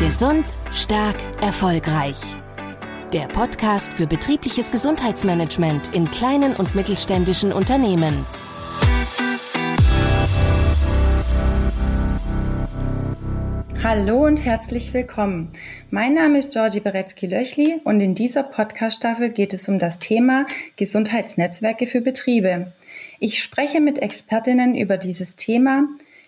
Gesund, stark, erfolgreich. Der Podcast für betriebliches Gesundheitsmanagement in kleinen und mittelständischen Unternehmen. Hallo und herzlich willkommen. Mein Name ist Georgie Beretzky-Löchli und in dieser Podcast-Staffel geht es um das Thema Gesundheitsnetzwerke für Betriebe. Ich spreche mit Expertinnen über dieses Thema.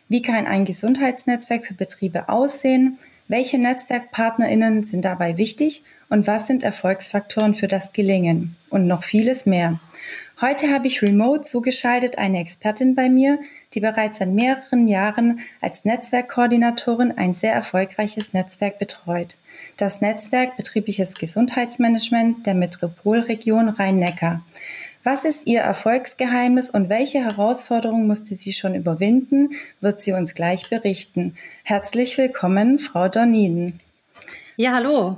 Wie kann ein Gesundheitsnetzwerk für Betriebe aussehen? Welche Netzwerkpartnerinnen sind dabei wichtig und was sind Erfolgsfaktoren für das Gelingen? Und noch vieles mehr. Heute habe ich remote zugeschaltet eine Expertin bei mir, die bereits seit mehreren Jahren als Netzwerkkoordinatorin ein sehr erfolgreiches Netzwerk betreut. Das Netzwerk Betriebliches Gesundheitsmanagement der Metropolregion Rhein-Neckar. Was ist Ihr Erfolgsgeheimnis und welche Herausforderungen musste sie schon überwinden, wird sie uns gleich berichten. Herzlich willkommen, Frau Dorniden. Ja, hallo.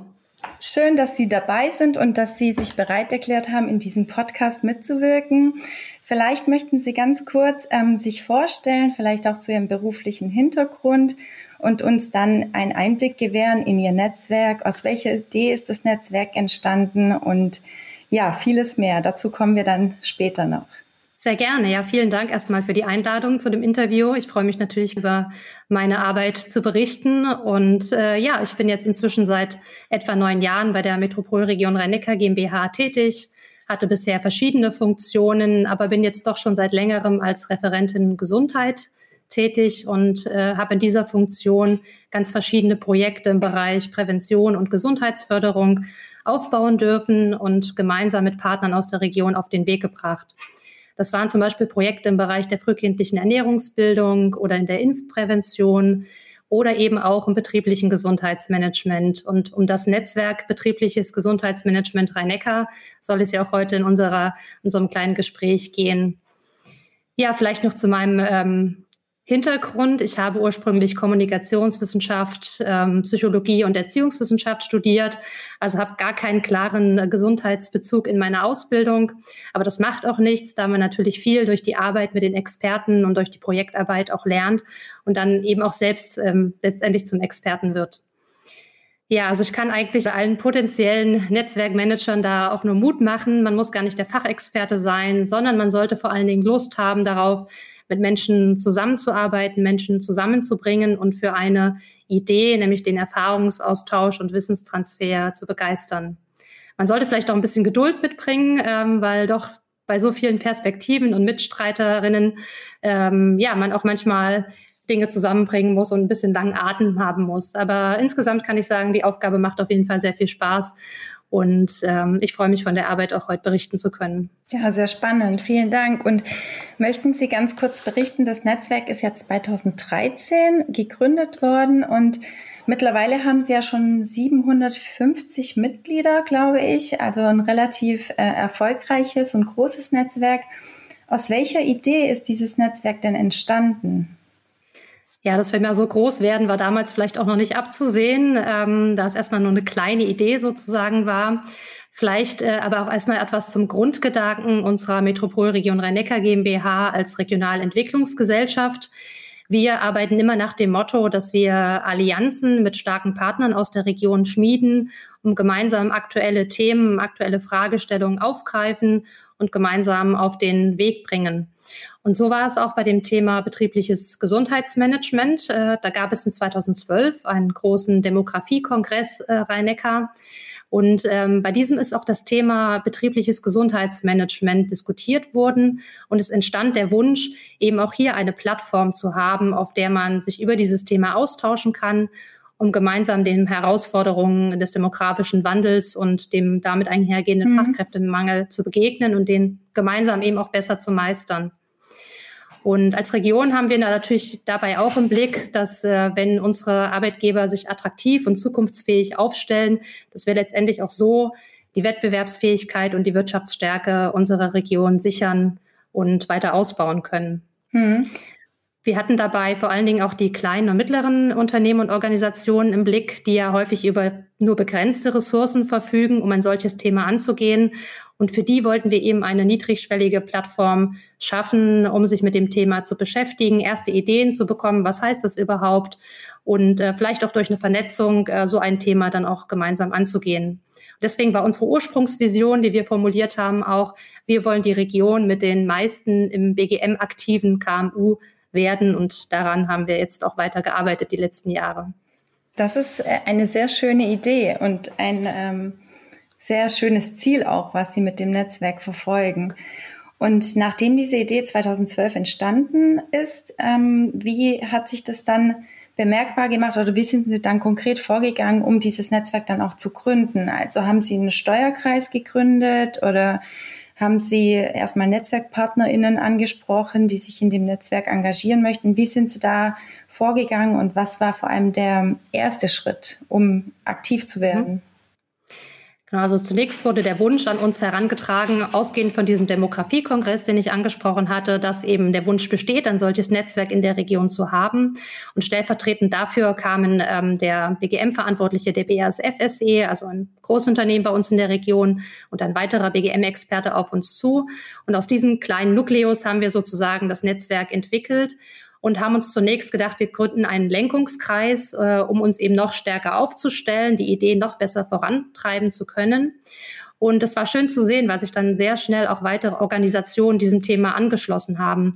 Schön, dass Sie dabei sind und dass Sie sich bereit erklärt haben, in diesem Podcast mitzuwirken. Vielleicht möchten Sie ganz kurz ähm, sich vorstellen, vielleicht auch zu Ihrem beruflichen Hintergrund und uns dann einen Einblick gewähren in Ihr Netzwerk. Aus welcher Idee ist das Netzwerk entstanden und ja, vieles mehr. Dazu kommen wir dann später noch. Sehr gerne. Ja, vielen Dank erstmal für die Einladung zu dem Interview. Ich freue mich natürlich über meine Arbeit zu berichten. Und äh, ja, ich bin jetzt inzwischen seit etwa neun Jahren bei der Metropolregion Rhein-Neckar GmbH tätig, hatte bisher verschiedene Funktionen, aber bin jetzt doch schon seit längerem als Referentin Gesundheit tätig und äh, habe in dieser Funktion ganz verschiedene Projekte im Bereich Prävention und Gesundheitsförderung aufbauen dürfen und gemeinsam mit Partnern aus der Region auf den Weg gebracht. Das waren zum Beispiel Projekte im Bereich der frühkindlichen Ernährungsbildung oder in der Impfprävention oder eben auch im betrieblichen Gesundheitsmanagement. Und um das Netzwerk betriebliches Gesundheitsmanagement Rhein-Neckar soll es ja auch heute in unserer, unserem kleinen Gespräch gehen. Ja, vielleicht noch zu meinem ähm, Hintergrund. Ich habe ursprünglich Kommunikationswissenschaft, ähm, Psychologie und Erziehungswissenschaft studiert, also habe gar keinen klaren Gesundheitsbezug in meiner Ausbildung. Aber das macht auch nichts, da man natürlich viel durch die Arbeit mit den Experten und durch die Projektarbeit auch lernt und dann eben auch selbst ähm, letztendlich zum Experten wird. Ja, also ich kann eigentlich allen potenziellen Netzwerkmanagern da auch nur Mut machen. Man muss gar nicht der Fachexperte sein, sondern man sollte vor allen Dingen Lust haben darauf, mit Menschen zusammenzuarbeiten, Menschen zusammenzubringen und für eine Idee, nämlich den Erfahrungsaustausch und Wissenstransfer zu begeistern. Man sollte vielleicht auch ein bisschen Geduld mitbringen, ähm, weil doch bei so vielen Perspektiven und Mitstreiterinnen ähm, ja man auch manchmal Dinge zusammenbringen muss und ein bisschen langen Atem haben muss. Aber insgesamt kann ich sagen, die Aufgabe macht auf jeden Fall sehr viel Spaß und ähm, ich freue mich von der Arbeit auch heute berichten zu können. Ja, sehr spannend. Vielen Dank. Und möchten Sie ganz kurz berichten, das Netzwerk ist ja 2013 gegründet worden und mittlerweile haben Sie ja schon 750 Mitglieder, glaube ich. Also ein relativ äh, erfolgreiches und großes Netzwerk. Aus welcher Idee ist dieses Netzwerk denn entstanden? Ja, dass wir mal so groß werden, war damals vielleicht auch noch nicht abzusehen, ähm, da es erstmal nur eine kleine Idee sozusagen war. Vielleicht äh, aber auch erstmal etwas zum Grundgedanken unserer Metropolregion Rhein-Neckar GmbH als Regionalentwicklungsgesellschaft. Wir arbeiten immer nach dem Motto, dass wir Allianzen mit starken Partnern aus der Region schmieden, um gemeinsam aktuelle Themen, aktuelle Fragestellungen aufgreifen und gemeinsam auf den Weg bringen. Und so war es auch bei dem Thema betriebliches Gesundheitsmanagement. Äh, da gab es in 2012 einen großen Demografiekongress äh, Rhein-Neckar. Und ähm, bei diesem ist auch das Thema betriebliches Gesundheitsmanagement diskutiert worden. Und es entstand der Wunsch, eben auch hier eine Plattform zu haben, auf der man sich über dieses Thema austauschen kann, um gemeinsam den Herausforderungen des demografischen Wandels und dem damit einhergehenden mhm. Fachkräftemangel zu begegnen und den gemeinsam eben auch besser zu meistern. Und als Region haben wir natürlich dabei auch im Blick, dass äh, wenn unsere Arbeitgeber sich attraktiv und zukunftsfähig aufstellen, dass wir letztendlich auch so die Wettbewerbsfähigkeit und die Wirtschaftsstärke unserer Region sichern und weiter ausbauen können. Hm. Wir hatten dabei vor allen Dingen auch die kleinen und mittleren Unternehmen und Organisationen im Blick, die ja häufig über nur begrenzte Ressourcen verfügen, um ein solches Thema anzugehen. Und für die wollten wir eben eine niedrigschwellige Plattform schaffen, um sich mit dem Thema zu beschäftigen, erste Ideen zu bekommen, was heißt das überhaupt und äh, vielleicht auch durch eine Vernetzung äh, so ein Thema dann auch gemeinsam anzugehen. Deswegen war unsere Ursprungsvision, die wir formuliert haben, auch, wir wollen die Region mit den meisten im BGM aktiven KMU werden. Und daran haben wir jetzt auch weiter gearbeitet die letzten Jahre. Das ist äh, eine sehr schöne Idee und ein ähm, sehr schönes Ziel auch, was Sie mit dem Netzwerk verfolgen. Und nachdem diese Idee 2012 entstanden ist, ähm, wie hat sich das dann bemerkbar gemacht oder wie sind Sie dann konkret vorgegangen, um dieses Netzwerk dann auch zu gründen? Also haben Sie einen Steuerkreis gegründet oder haben Sie erstmal NetzwerkpartnerInnen angesprochen, die sich in dem Netzwerk engagieren möchten. Wie sind Sie da vorgegangen und was war vor allem der erste Schritt, um aktiv zu werden? Genau, also zunächst wurde der Wunsch an uns herangetragen, ausgehend von diesem Demografiekongress, den ich angesprochen hatte, dass eben der Wunsch besteht, ein solches Netzwerk in der Region zu haben. Und stellvertretend dafür kamen ähm, der BGM-Verantwortliche der BASF SE, also ein Großunternehmen bei uns in der Region, und ein weiterer BGM-Experte auf uns zu. Und aus diesem kleinen Nukleus haben wir sozusagen das Netzwerk entwickelt und haben uns zunächst gedacht, wir gründen einen Lenkungskreis, äh, um uns eben noch stärker aufzustellen, die Idee noch besser vorantreiben zu können. Und es war schön zu sehen, weil sich dann sehr schnell auch weitere Organisationen diesem Thema angeschlossen haben.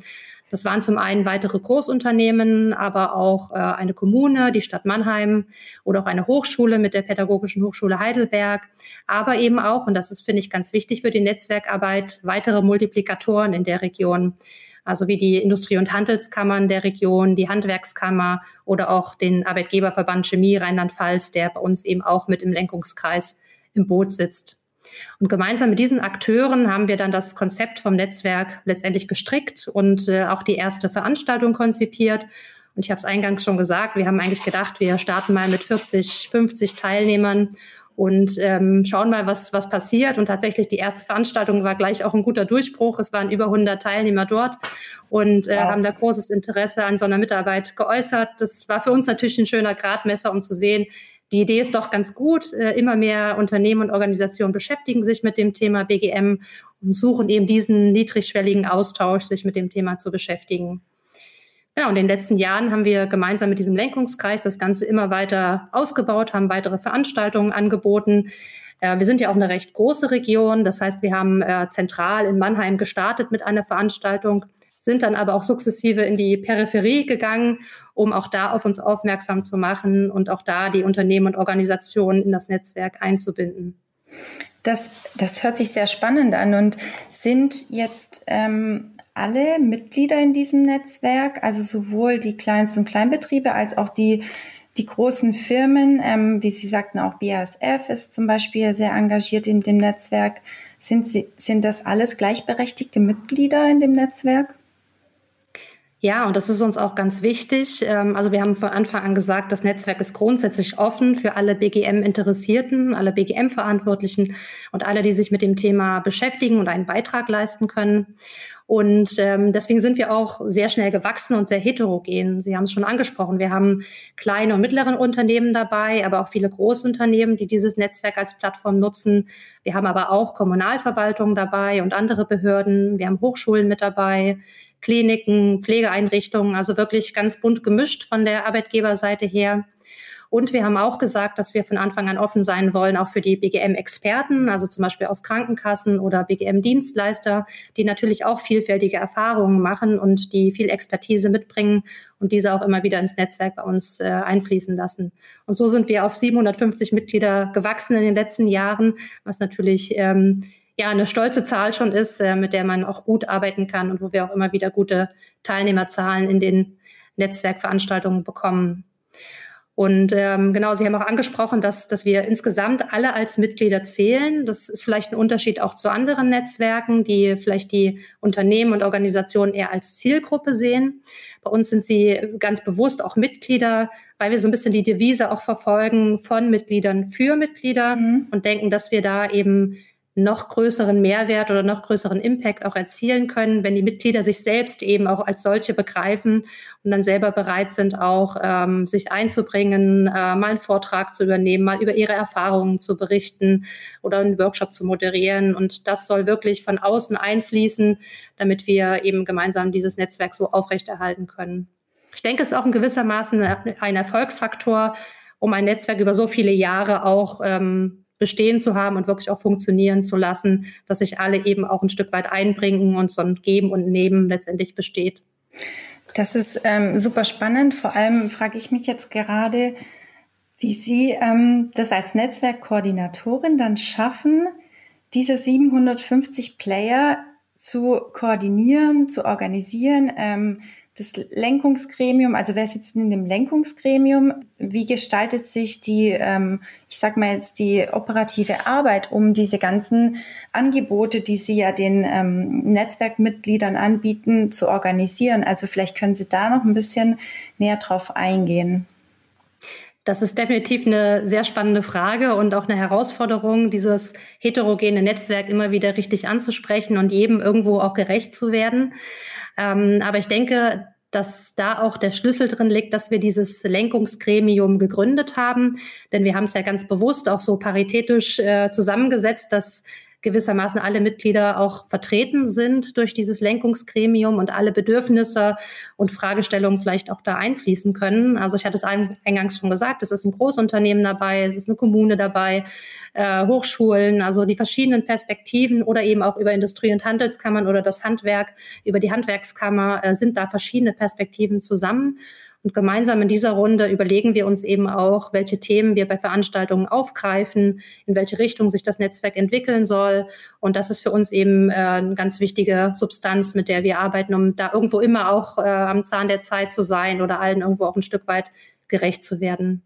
Das waren zum einen weitere Großunternehmen, aber auch äh, eine Kommune, die Stadt Mannheim oder auch eine Hochschule mit der Pädagogischen Hochschule Heidelberg, aber eben auch, und das ist, finde ich, ganz wichtig für die Netzwerkarbeit, weitere Multiplikatoren in der Region also wie die Industrie- und Handelskammern der Region, die Handwerkskammer oder auch den Arbeitgeberverband Chemie Rheinland-Pfalz, der bei uns eben auch mit im Lenkungskreis im Boot sitzt. Und gemeinsam mit diesen Akteuren haben wir dann das Konzept vom Netzwerk letztendlich gestrickt und äh, auch die erste Veranstaltung konzipiert. Und ich habe es eingangs schon gesagt, wir haben eigentlich gedacht, wir starten mal mit 40, 50 Teilnehmern und ähm, schauen mal, was, was passiert. Und tatsächlich die erste Veranstaltung war gleich auch ein guter Durchbruch. Es waren über 100 Teilnehmer dort und äh, wow. haben da großes Interesse an so einer Mitarbeit geäußert. Das war für uns natürlich ein schöner Gradmesser, um zu sehen, die Idee ist doch ganz gut. Äh, immer mehr Unternehmen und Organisationen beschäftigen sich mit dem Thema BGM und suchen eben diesen niedrigschwelligen Austausch, sich mit dem Thema zu beschäftigen. Genau, in den letzten Jahren haben wir gemeinsam mit diesem Lenkungskreis das Ganze immer weiter ausgebaut, haben weitere Veranstaltungen angeboten. Äh, wir sind ja auch eine recht große Region. Das heißt, wir haben äh, zentral in Mannheim gestartet mit einer Veranstaltung, sind dann aber auch sukzessive in die Peripherie gegangen, um auch da auf uns aufmerksam zu machen und auch da die Unternehmen und Organisationen in das Netzwerk einzubinden. Das, das hört sich sehr spannend an und sind jetzt ähm, alle Mitglieder in diesem Netzwerk, also sowohl die Kleinst- und Kleinbetriebe als auch die, die großen Firmen, ähm, wie Sie sagten, auch BASF ist zum Beispiel sehr engagiert in dem Netzwerk. Sind, Sie, sind das alles gleichberechtigte Mitglieder in dem Netzwerk? Ja, und das ist uns auch ganz wichtig. Ähm, also wir haben von Anfang an gesagt, das Netzwerk ist grundsätzlich offen für alle BGM-Interessierten, alle BGM-Verantwortlichen und alle, die sich mit dem Thema beschäftigen und einen Beitrag leisten können. Und ähm, deswegen sind wir auch sehr schnell gewachsen und sehr heterogen. Sie haben es schon angesprochen. Wir haben kleine und mittlere Unternehmen dabei, aber auch viele Großunternehmen, die dieses Netzwerk als Plattform nutzen. Wir haben aber auch Kommunalverwaltungen dabei und andere Behörden. Wir haben Hochschulen mit dabei. Kliniken, Pflegeeinrichtungen, also wirklich ganz bunt gemischt von der Arbeitgeberseite her. Und wir haben auch gesagt, dass wir von Anfang an offen sein wollen, auch für die BGM-Experten, also zum Beispiel aus Krankenkassen oder BGM-Dienstleister, die natürlich auch vielfältige Erfahrungen machen und die viel Expertise mitbringen und diese auch immer wieder ins Netzwerk bei uns äh, einfließen lassen. Und so sind wir auf 750 Mitglieder gewachsen in den letzten Jahren, was natürlich ähm, ja eine stolze Zahl schon ist, äh, mit der man auch gut arbeiten kann und wo wir auch immer wieder gute Teilnehmerzahlen in den Netzwerkveranstaltungen bekommen. Und ähm, genau, Sie haben auch angesprochen, dass, dass wir insgesamt alle als Mitglieder zählen. Das ist vielleicht ein Unterschied auch zu anderen Netzwerken, die vielleicht die Unternehmen und Organisationen eher als Zielgruppe sehen. Bei uns sind sie ganz bewusst auch Mitglieder, weil wir so ein bisschen die Devise auch verfolgen von Mitgliedern für Mitglieder mhm. und denken, dass wir da eben noch größeren Mehrwert oder noch größeren Impact auch erzielen können, wenn die Mitglieder sich selbst eben auch als solche begreifen und dann selber bereit sind, auch ähm, sich einzubringen, äh, mal einen Vortrag zu übernehmen, mal über ihre Erfahrungen zu berichten oder einen Workshop zu moderieren. Und das soll wirklich von außen einfließen, damit wir eben gemeinsam dieses Netzwerk so aufrechterhalten können. Ich denke, es ist auch in gewissermaßen ein Erfolgsfaktor, um ein Netzwerk über so viele Jahre auch ähm, bestehen zu haben und wirklich auch funktionieren zu lassen, dass sich alle eben auch ein Stück weit einbringen und so ein Geben und Nehmen letztendlich besteht. Das ist ähm, super spannend. Vor allem frage ich mich jetzt gerade, wie Sie ähm, das als Netzwerkkoordinatorin dann schaffen, diese 750 Player zu koordinieren, zu organisieren. Ähm, das Lenkungsgremium, also wer sitzt in dem Lenkungsgremium? Wie gestaltet sich die, ähm, ich sag mal jetzt die operative Arbeit, um diese ganzen Angebote, die Sie ja den ähm, Netzwerkmitgliedern anbieten, zu organisieren? Also vielleicht können Sie da noch ein bisschen näher drauf eingehen. Das ist definitiv eine sehr spannende Frage und auch eine Herausforderung, dieses heterogene Netzwerk immer wieder richtig anzusprechen und jedem irgendwo auch gerecht zu werden. Ähm, aber ich denke, dass da auch der Schlüssel drin liegt, dass wir dieses Lenkungsgremium gegründet haben. Denn wir haben es ja ganz bewusst auch so paritätisch äh, zusammengesetzt, dass gewissermaßen alle Mitglieder auch vertreten sind durch dieses Lenkungsgremium und alle Bedürfnisse und Fragestellungen vielleicht auch da einfließen können. Also ich hatte es eingangs schon gesagt, es ist ein Großunternehmen dabei, es ist eine Kommune dabei, äh, Hochschulen, also die verschiedenen Perspektiven oder eben auch über Industrie- und Handelskammern oder das Handwerk, über die Handwerkskammer äh, sind da verschiedene Perspektiven zusammen. Und gemeinsam in dieser Runde überlegen wir uns eben auch, welche Themen wir bei Veranstaltungen aufgreifen, in welche Richtung sich das Netzwerk entwickeln soll. Und das ist für uns eben äh, eine ganz wichtige Substanz, mit der wir arbeiten, um da irgendwo immer auch äh, am Zahn der Zeit zu sein oder allen irgendwo auch ein Stück weit gerecht zu werden.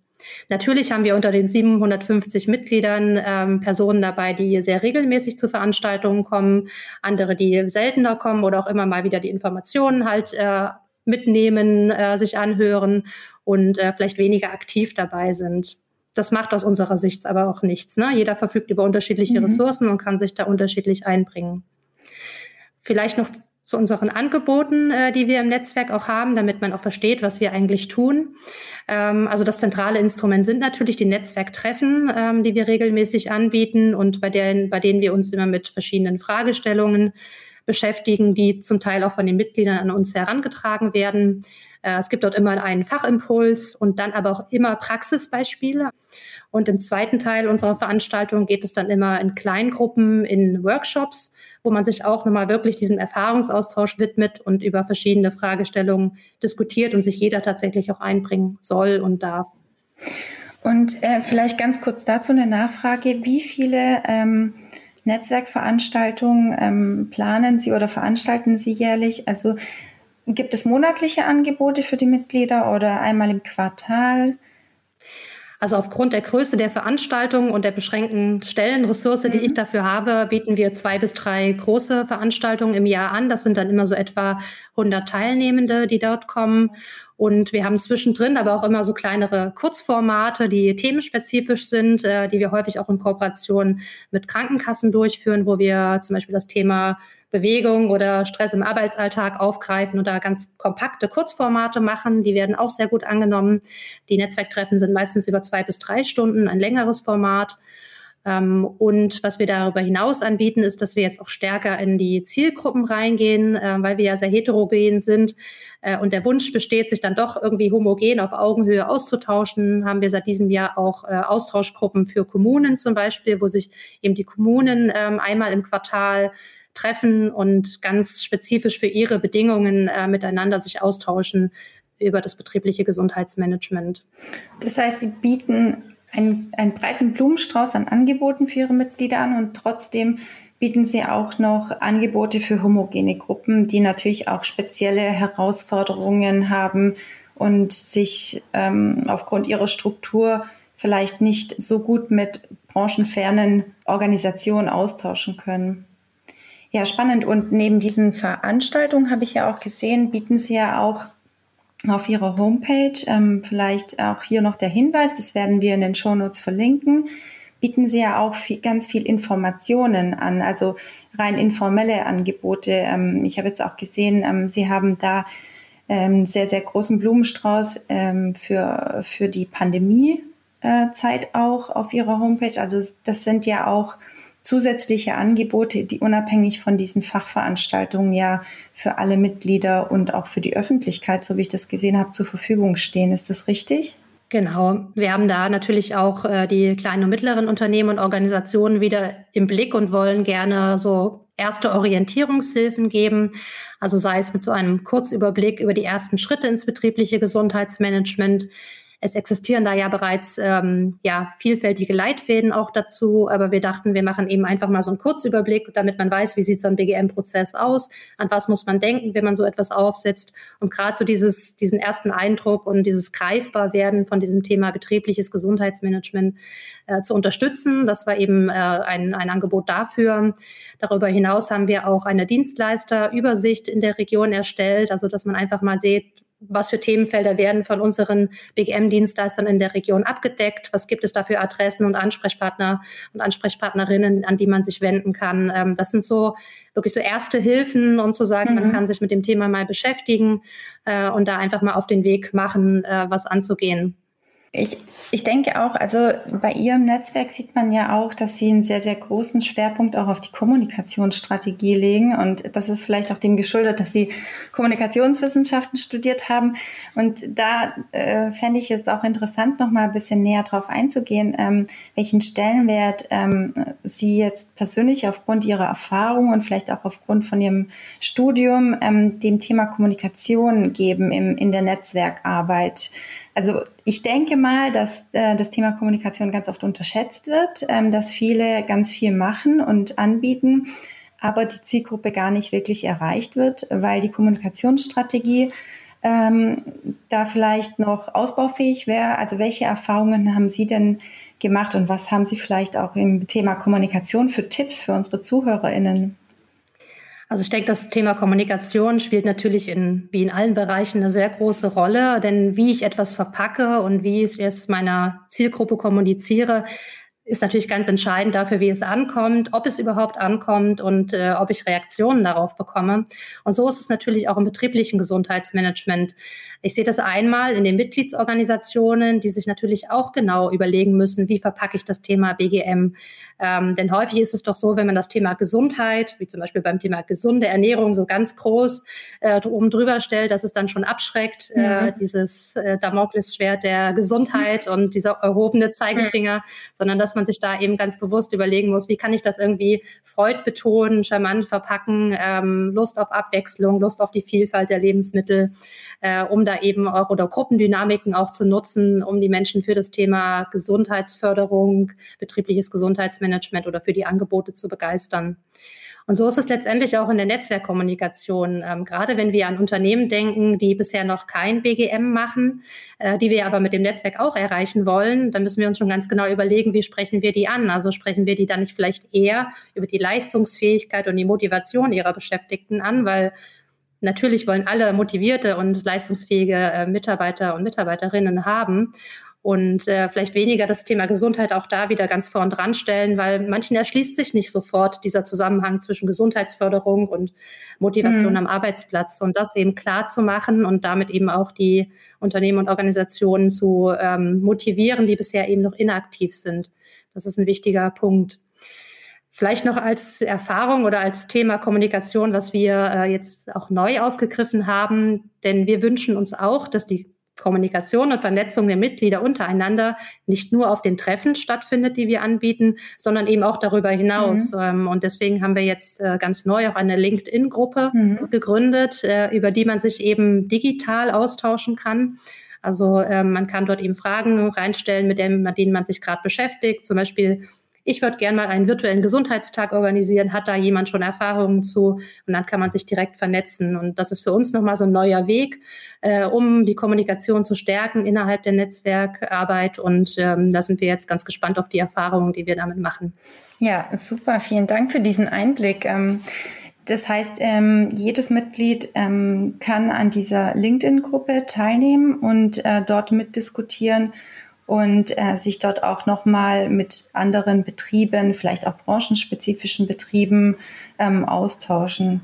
Natürlich haben wir unter den 750 Mitgliedern ähm, Personen dabei, die sehr regelmäßig zu Veranstaltungen kommen, andere, die seltener kommen oder auch immer mal wieder die Informationen halt äh, mitnehmen, äh, sich anhören und äh, vielleicht weniger aktiv dabei sind. Das macht aus unserer Sicht aber auch nichts. Ne? Jeder verfügt über unterschiedliche mhm. Ressourcen und kann sich da unterschiedlich einbringen. Vielleicht noch zu unseren Angeboten, äh, die wir im Netzwerk auch haben, damit man auch versteht, was wir eigentlich tun. Ähm, also das zentrale Instrument sind natürlich die Netzwerktreffen, ähm, die wir regelmäßig anbieten und bei denen, bei denen wir uns immer mit verschiedenen Fragestellungen beschäftigen, die zum Teil auch von den Mitgliedern an uns herangetragen werden. Äh, es gibt dort immer einen Fachimpuls und dann aber auch immer Praxisbeispiele. Und im zweiten Teil unserer Veranstaltung geht es dann immer in Kleingruppen, in Workshops, wo man sich auch nochmal wirklich diesem Erfahrungsaustausch widmet und über verschiedene Fragestellungen diskutiert und sich jeder tatsächlich auch einbringen soll und darf. Und äh, vielleicht ganz kurz dazu eine Nachfrage. Wie viele ähm, Netzwerkveranstaltungen ähm, planen Sie oder veranstalten Sie jährlich? Also gibt es monatliche Angebote für die Mitglieder oder einmal im Quartal? Also aufgrund der Größe der Veranstaltung und der beschränkten Stellenressource, mhm. die ich dafür habe, bieten wir zwei bis drei große Veranstaltungen im Jahr an. Das sind dann immer so etwa 100 Teilnehmende, die dort kommen. Und wir haben zwischendrin aber auch immer so kleinere Kurzformate, die themenspezifisch sind, äh, die wir häufig auch in Kooperation mit Krankenkassen durchführen, wo wir zum Beispiel das Thema Bewegung oder Stress im Arbeitsalltag aufgreifen oder ganz kompakte Kurzformate machen. Die werden auch sehr gut angenommen. Die Netzwerktreffen sind meistens über zwei bis drei Stunden, ein längeres Format. Ähm, und was wir darüber hinaus anbieten, ist, dass wir jetzt auch stärker in die Zielgruppen reingehen, äh, weil wir ja sehr heterogen sind. Äh, und der Wunsch besteht, sich dann doch irgendwie homogen auf Augenhöhe auszutauschen. Haben wir seit diesem Jahr auch äh, Austauschgruppen für Kommunen zum Beispiel, wo sich eben die Kommunen ähm, einmal im Quartal treffen und ganz spezifisch für ihre Bedingungen miteinander sich austauschen über das betriebliche Gesundheitsmanagement. Das heißt, Sie bieten einen, einen breiten Blumenstrauß an Angeboten für ihre Mitglieder an und trotzdem bieten sie auch noch Angebote für homogene Gruppen, die natürlich auch spezielle Herausforderungen haben und sich ähm, aufgrund ihrer Struktur vielleicht nicht so gut mit branchenfernen Organisationen austauschen können. Ja, spannend. Und neben diesen Veranstaltungen habe ich ja auch gesehen, bieten Sie ja auch auf ihrer Homepage. Ähm, vielleicht auch hier noch der Hinweis, das werden wir in den Shownotes verlinken. bieten Sie ja auch viel, ganz viel Informationen an, also rein informelle Angebote. Ähm, ich habe jetzt auch gesehen, ähm, Sie haben da ähm, sehr, sehr großen Blumenstrauß ähm, für, für die Pandemiezeit äh, auch auf Ihrer Homepage. Also das, das sind ja auch zusätzliche Angebote, die unabhängig von diesen Fachveranstaltungen ja für alle Mitglieder und auch für die Öffentlichkeit, so wie ich das gesehen habe, zur Verfügung stehen. Ist das richtig? Genau. Wir haben da natürlich auch äh, die kleinen und mittleren Unternehmen und Organisationen wieder im Blick und wollen gerne so erste Orientierungshilfen geben. Also sei es mit so einem Kurzüberblick über die ersten Schritte ins betriebliche Gesundheitsmanagement, es existieren da ja bereits ähm, ja, vielfältige Leitfäden auch dazu, aber wir dachten, wir machen eben einfach mal so einen Kurzüberblick, damit man weiß, wie sieht so ein BGM-Prozess aus, an was muss man denken, wenn man so etwas aufsetzt. Und gerade so dieses, diesen ersten Eindruck und dieses Greifbarwerden von diesem Thema betriebliches Gesundheitsmanagement äh, zu unterstützen. Das war eben äh, ein, ein Angebot dafür. Darüber hinaus haben wir auch eine Dienstleisterübersicht in der Region erstellt, also dass man einfach mal sieht, was für Themenfelder werden von unseren BGM-Dienstleistern in der Region abgedeckt? Was gibt es da für Adressen und Ansprechpartner und Ansprechpartnerinnen, an die man sich wenden kann? Ähm, das sind so wirklich so erste Hilfen, um zu sagen, mhm. man kann sich mit dem Thema mal beschäftigen äh, und da einfach mal auf den Weg machen, äh, was anzugehen. Ich, ich denke auch, also bei Ihrem Netzwerk sieht man ja auch, dass Sie einen sehr, sehr großen Schwerpunkt auch auf die Kommunikationsstrategie legen. Und das ist vielleicht auch dem geschuldet, dass Sie Kommunikationswissenschaften studiert haben. Und da äh, fände ich es auch interessant, noch mal ein bisschen näher drauf einzugehen, ähm, welchen Stellenwert ähm, Sie jetzt persönlich aufgrund Ihrer Erfahrung und vielleicht auch aufgrund von Ihrem Studium ähm, dem Thema Kommunikation geben im, in der Netzwerkarbeit. Also ich denke mal, dass äh, das Thema Kommunikation ganz oft unterschätzt wird, ähm, dass viele ganz viel machen und anbieten, aber die Zielgruppe gar nicht wirklich erreicht wird, weil die Kommunikationsstrategie ähm, da vielleicht noch ausbaufähig wäre. Also welche Erfahrungen haben Sie denn gemacht und was haben Sie vielleicht auch im Thema Kommunikation für Tipps für unsere ZuhörerInnen? Also ich denke, das Thema Kommunikation spielt natürlich in, wie in allen Bereichen eine sehr große Rolle, denn wie ich etwas verpacke und wie ich es meiner Zielgruppe kommuniziere, ist natürlich ganz entscheidend dafür, wie es ankommt, ob es überhaupt ankommt und äh, ob ich Reaktionen darauf bekomme. Und so ist es natürlich auch im betrieblichen Gesundheitsmanagement. Ich sehe das einmal in den Mitgliedsorganisationen, die sich natürlich auch genau überlegen müssen, wie verpacke ich das Thema BGM. Ähm, denn häufig ist es doch so, wenn man das Thema Gesundheit, wie zum Beispiel beim Thema gesunde Ernährung, so ganz groß äh, oben drüber stellt, dass es dann schon abschreckt, äh, ja. äh, dieses äh, Damoklesschwert der Gesundheit und dieser erhobene Zeigefinger, sondern dass man sich da eben ganz bewusst überlegen muss, wie kann ich das irgendwie Freud betonen, charmant verpacken, ähm, Lust auf Abwechslung, Lust auf die Vielfalt der Lebensmittel, äh, um da eben auch oder Gruppendynamiken auch zu nutzen, um die Menschen für das Thema Gesundheitsförderung, betriebliches Gesundheitsmanagement oder für die Angebote zu begeistern. Und so ist es letztendlich auch in der Netzwerkkommunikation. Ähm, gerade wenn wir an Unternehmen denken, die bisher noch kein BGM machen, äh, die wir aber mit dem Netzwerk auch erreichen wollen, dann müssen wir uns schon ganz genau überlegen, wie sprechen wir die an? Also sprechen wir die dann nicht vielleicht eher über die Leistungsfähigkeit und die Motivation ihrer Beschäftigten an, weil Natürlich wollen alle motivierte und leistungsfähige äh, Mitarbeiter und Mitarbeiterinnen haben und äh, vielleicht weniger das Thema Gesundheit auch da wieder ganz vorn dran stellen, weil manchen erschließt sich nicht sofort dieser Zusammenhang zwischen Gesundheitsförderung und Motivation mhm. am Arbeitsplatz und das eben klar zu machen und damit eben auch die Unternehmen und Organisationen zu ähm, motivieren, die bisher eben noch inaktiv sind. Das ist ein wichtiger Punkt. Vielleicht noch als Erfahrung oder als Thema Kommunikation, was wir äh, jetzt auch neu aufgegriffen haben, denn wir wünschen uns auch, dass die Kommunikation und Vernetzung der Mitglieder untereinander nicht nur auf den Treffen stattfindet, die wir anbieten, sondern eben auch darüber hinaus. Mhm. Ähm, und deswegen haben wir jetzt äh, ganz neu auch eine LinkedIn-Gruppe mhm. gegründet, äh, über die man sich eben digital austauschen kann. Also ähm, man kann dort eben Fragen reinstellen, mit denen man sich gerade beschäftigt. Zum Beispiel ich würde gerne mal einen virtuellen Gesundheitstag organisieren, hat da jemand schon Erfahrungen zu und dann kann man sich direkt vernetzen. Und das ist für uns nochmal so ein neuer Weg, äh, um die Kommunikation zu stärken innerhalb der Netzwerkarbeit. Und ähm, da sind wir jetzt ganz gespannt auf die Erfahrungen, die wir damit machen. Ja, super. Vielen Dank für diesen Einblick. Ähm das heißt, ähm, jedes Mitglied ähm, kann an dieser LinkedIn-Gruppe teilnehmen und äh, dort mitdiskutieren und äh, sich dort auch nochmal mit anderen Betrieben, vielleicht auch branchenspezifischen Betrieben ähm, austauschen.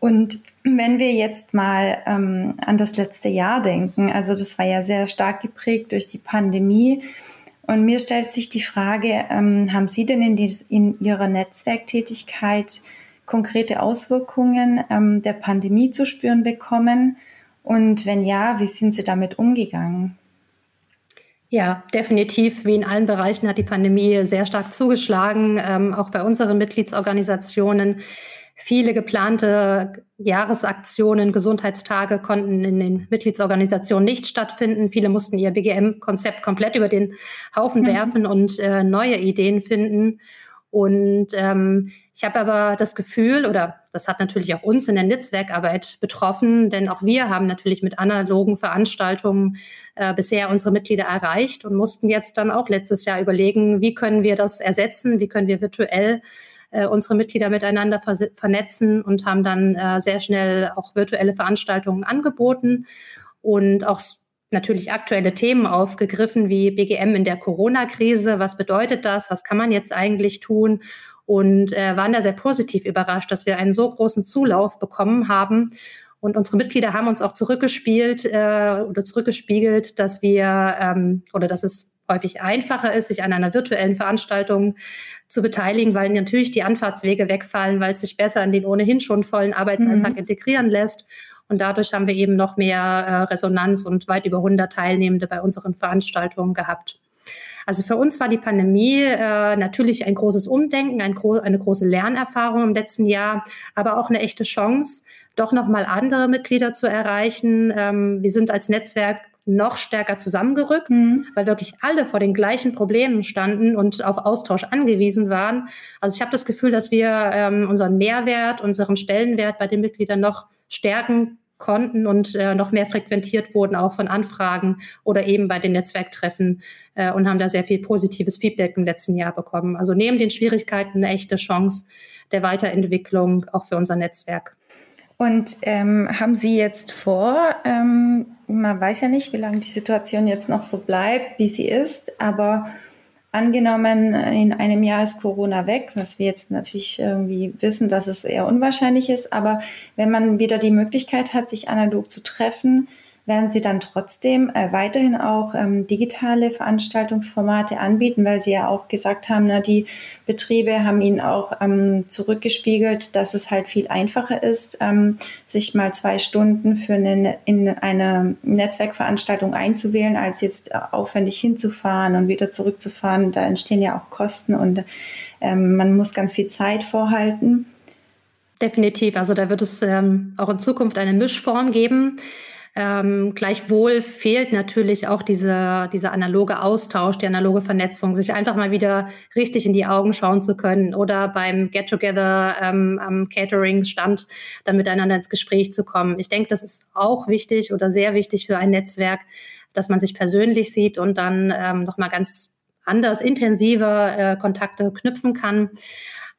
Und wenn wir jetzt mal ähm, an das letzte Jahr denken, also das war ja sehr stark geprägt durch die Pandemie. Und mir stellt sich die Frage, ähm, haben Sie denn in, die, in Ihrer Netzwerktätigkeit konkrete Auswirkungen ähm, der Pandemie zu spüren bekommen? Und wenn ja, wie sind Sie damit umgegangen? Ja, definitiv. Wie in allen Bereichen hat die Pandemie sehr stark zugeschlagen, ähm, auch bei unseren Mitgliedsorganisationen. Viele geplante Jahresaktionen, Gesundheitstage konnten in den Mitgliedsorganisationen nicht stattfinden. Viele mussten ihr BGM-Konzept komplett über den Haufen mhm. werfen und äh, neue Ideen finden. Und ähm, ich habe aber das Gefühl, oder das hat natürlich auch uns in der Netzwerkarbeit betroffen, denn auch wir haben natürlich mit analogen Veranstaltungen äh, bisher unsere Mitglieder erreicht und mussten jetzt dann auch letztes Jahr überlegen, wie können wir das ersetzen, wie können wir virtuell äh, unsere Mitglieder miteinander vernetzen und haben dann äh, sehr schnell auch virtuelle Veranstaltungen angeboten. Und auch natürlich aktuelle Themen aufgegriffen, wie BGM in der Corona-Krise. Was bedeutet das? Was kann man jetzt eigentlich tun? Und äh, waren da sehr positiv überrascht, dass wir einen so großen Zulauf bekommen haben. Und unsere Mitglieder haben uns auch zurückgespielt äh, oder zurückgespiegelt, dass wir ähm, oder dass es häufig einfacher ist, sich an einer virtuellen Veranstaltung zu beteiligen, weil natürlich die Anfahrtswege wegfallen, weil es sich besser in den ohnehin schon vollen Arbeitsalltag mhm. integrieren lässt und dadurch haben wir eben noch mehr äh, Resonanz und weit über 100 Teilnehmende bei unseren Veranstaltungen gehabt. Also für uns war die Pandemie äh, natürlich ein großes Umdenken, ein gro eine große Lernerfahrung im letzten Jahr, aber auch eine echte Chance, doch nochmal andere Mitglieder zu erreichen. Ähm, wir sind als Netzwerk noch stärker zusammengerückt, mhm. weil wirklich alle vor den gleichen Problemen standen und auf Austausch angewiesen waren. Also ich habe das Gefühl, dass wir ähm, unseren Mehrwert, unseren Stellenwert bei den Mitgliedern noch stärken konnten und äh, noch mehr frequentiert wurden, auch von Anfragen oder eben bei den Netzwerktreffen äh, und haben da sehr viel positives Feedback im letzten Jahr bekommen. Also neben den Schwierigkeiten eine echte Chance der Weiterentwicklung auch für unser Netzwerk. Und ähm, haben Sie jetzt vor, ähm, man weiß ja nicht, wie lange die Situation jetzt noch so bleibt, wie sie ist, aber Angenommen, in einem Jahr ist Corona weg, was wir jetzt natürlich irgendwie wissen, dass es eher unwahrscheinlich ist. Aber wenn man wieder die Möglichkeit hat, sich analog zu treffen, werden Sie dann trotzdem äh, weiterhin auch ähm, digitale Veranstaltungsformate anbieten, weil Sie ja auch gesagt haben, na, die Betriebe haben Ihnen auch ähm, zurückgespiegelt, dass es halt viel einfacher ist, ähm, sich mal zwei Stunden für eine, in eine Netzwerkveranstaltung einzuwählen, als jetzt äh, aufwendig hinzufahren und wieder zurückzufahren. Da entstehen ja auch Kosten und ähm, man muss ganz viel Zeit vorhalten. Definitiv. Also da wird es ähm, auch in Zukunft eine Mischform geben. Ähm, gleichwohl fehlt natürlich auch dieser, dieser analoge Austausch, die analoge Vernetzung, sich einfach mal wieder richtig in die Augen schauen zu können oder beim Get-Together ähm, am Catering-Stand dann miteinander ins Gespräch zu kommen. Ich denke, das ist auch wichtig oder sehr wichtig für ein Netzwerk, dass man sich persönlich sieht und dann ähm, nochmal ganz anders, intensiver äh, Kontakte knüpfen kann.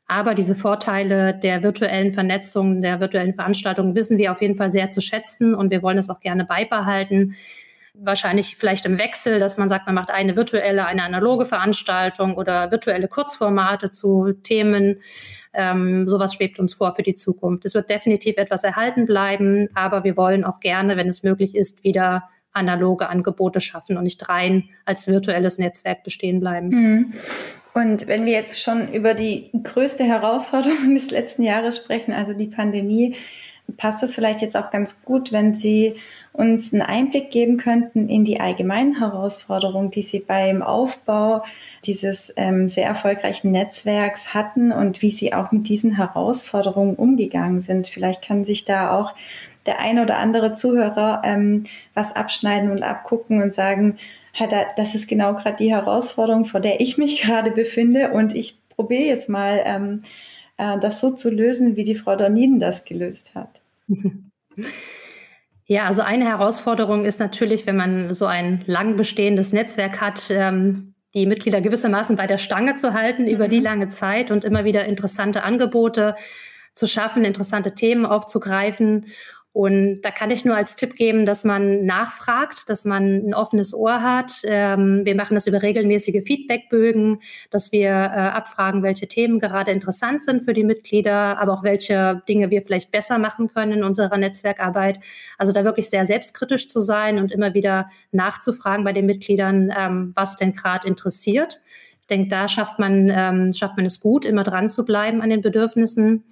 Aber diese Vorteile der virtuellen Vernetzung, der virtuellen Veranstaltungen wissen wir auf jeden Fall sehr zu schätzen und wir wollen es auch gerne beibehalten. Wahrscheinlich vielleicht im Wechsel, dass man sagt, man macht eine virtuelle, eine analoge Veranstaltung oder virtuelle Kurzformate zu Themen. Ähm, sowas schwebt uns vor für die Zukunft. Es wird definitiv etwas erhalten bleiben, aber wir wollen auch gerne, wenn es möglich ist, wieder analoge Angebote schaffen und nicht rein als virtuelles Netzwerk bestehen bleiben. Mhm. Und wenn wir jetzt schon über die größte Herausforderung des letzten Jahres sprechen, also die Pandemie, passt das vielleicht jetzt auch ganz gut, wenn Sie uns einen Einblick geben könnten in die allgemeinen Herausforderungen, die Sie beim Aufbau dieses ähm, sehr erfolgreichen Netzwerks hatten und wie Sie auch mit diesen Herausforderungen umgegangen sind. Vielleicht kann sich da auch der ein oder andere Zuhörer ähm, was abschneiden und abgucken und sagen, das ist genau gerade die Herausforderung, vor der ich mich gerade befinde und ich probiere jetzt mal, ähm, äh, das so zu lösen, wie die Frau Dorniden das gelöst hat. Ja, also eine Herausforderung ist natürlich, wenn man so ein lang bestehendes Netzwerk hat, ähm, die Mitglieder gewissermaßen bei der Stange zu halten mhm. über die mhm. lange Zeit und immer wieder interessante Angebote zu schaffen, interessante Themen aufzugreifen Und da kann ich nur als Tipp geben, dass man nachfragt, dass man ein offenes Ohr hat. Ähm, wir machen das über regelmäßige Feedbackbögen, dass wir äh, abfragen, welche Themen gerade interessant sind für die Mitglieder, aber auch welche Dinge wir vielleicht besser machen können in unserer Netzwerkarbeit. Also da wirklich sehr selbstkritisch zu sein und immer wieder nachzufragen bei den Mitgliedern, ähm, was denn gerade interessiert. Ich denke, da schafft man, ähm, schafft man es gut, immer dran zu bleiben an den Bedürfnissen.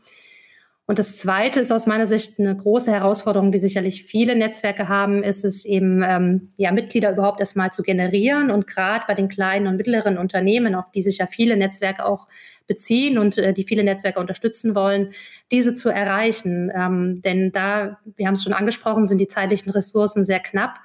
Und das Zweite ist aus meiner Sicht eine große Herausforderung, die sicherlich viele Netzwerke haben, ist es eben, ähm, ja, Mitglieder überhaupt erstmal zu generieren. Und gerade bei den kleinen und mittleren Unternehmen, auf die sich ja viele Netzwerke auch beziehen und äh, die viele Netzwerke unterstützen wollen, diese zu erreichen. Ähm, denn da, wir haben es schon angesprochen, sind die zeitlichen Ressourcen sehr knapp.